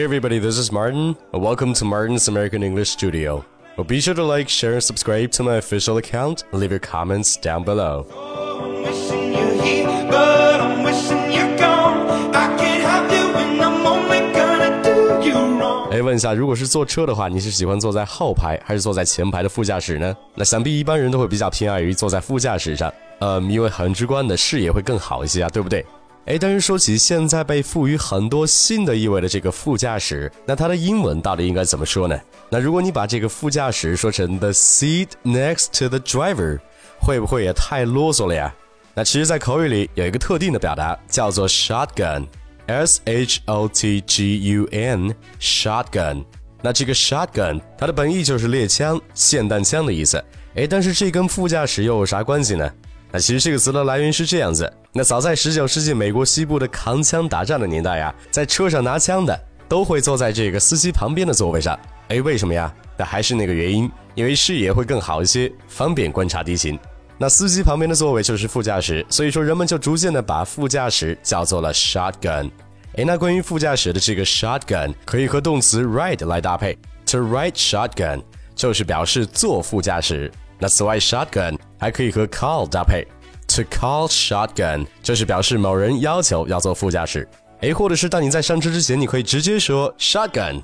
Hey everybody, this is Martin. Welcome to Martin's American English Studio. Well, be sure to like, share, and subscribe to my official account. Leave your comments down below. I'm wishing you're here, but I'm wishing you're gone. I can't have you, and I'm only gonna do you wrong. 哎，问一下，如果是坐车的话，你是喜欢坐在后排还是坐在前排的副驾驶呢？那想必一般人都会比较偏爱于坐在副驾驶上，呃，因为很直观的视野会更好一些啊，对不对？哎，但是说起现在被赋予很多新的意味的这个副驾驶，那它的英文到底应该怎么说呢？那如果你把这个副驾驶说成 the seat next to the driver，会不会也太啰嗦了呀？那其实，在口语里有一个特定的表达叫做 shotgun，s h o t g u n，shotgun。那这个 shotgun 它的本意就是猎枪、霰弹枪的意思。哎，但是这跟副驾驶又有啥关系呢？那其实这个词的来源是这样子：那早在19世纪美国西部的扛枪打仗的年代呀，在车上拿枪的都会坐在这个司机旁边的座位上。哎，为什么呀？那还是那个原因，因为视野会更好一些，方便观察敌情。那司机旁边的座位就是副驾驶，所以说人们就逐渐的把副驾驶叫做了 shotgun。哎，那关于副驾驶的这个 shotgun 可以和动词 ride 来搭配，to ride shotgun 就是表示坐副驾驶。那此外，shotgun 还可以和 call 搭配，to call shotgun 就是表示某人要求要坐副驾驶。哎，或者是当你在上车之前，你可以直接说 shotgun，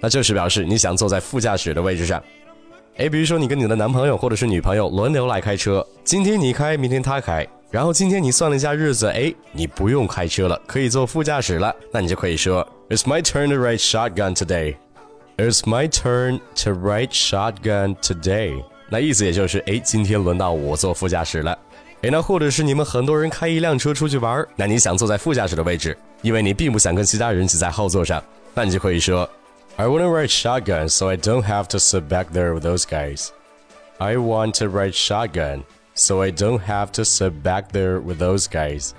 那就是表示你想坐在副驾驶的位置上。哎，比如说你跟你的男朋友或者是女朋友轮流来开车，今天你开，明天他开，然后今天你算了一下日子，哎，你不用开车了，可以坐副驾驶了，那你就可以说 It's my turn to ride shotgun today. It's my turn to ride shotgun today. 那意思也就是，哎，今天轮到我坐副驾驶了。哎，那或者是你们很多人开一辆车出去玩，那你想坐在副驾驶的位置，因为你并不想跟其他人挤在后座上，那你就可以说。I want to ride shotgun so I don't have to sit back there with those guys. I want to ride shotgun so I don't have to sit back there with those guys.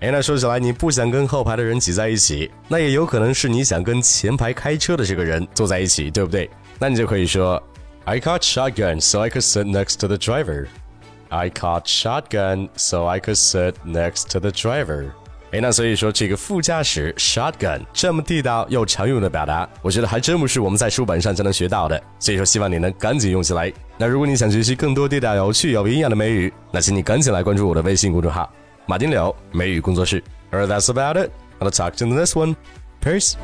哎，那说起来，你不想跟后排的人挤在一起，那也有可能是你想跟前排开车的这个人坐在一起，对不对？那你就可以说，I caught shotgun so I could sit next to the driver. I caught shotgun so I could sit next to the driver. 哎，那所以说这个副驾驶 shotgun 这么地道又常用的表达，我觉得还真不是我们在书本上就能学到的。所以说，希望你能赶紧用起来。那如果你想学习更多地道、有趣、有营养的美语，那请你赶紧来关注我的微信公众号“马丁柳美语工作室”。Alright, that's about it. I'll talk to you in the next one. Peace.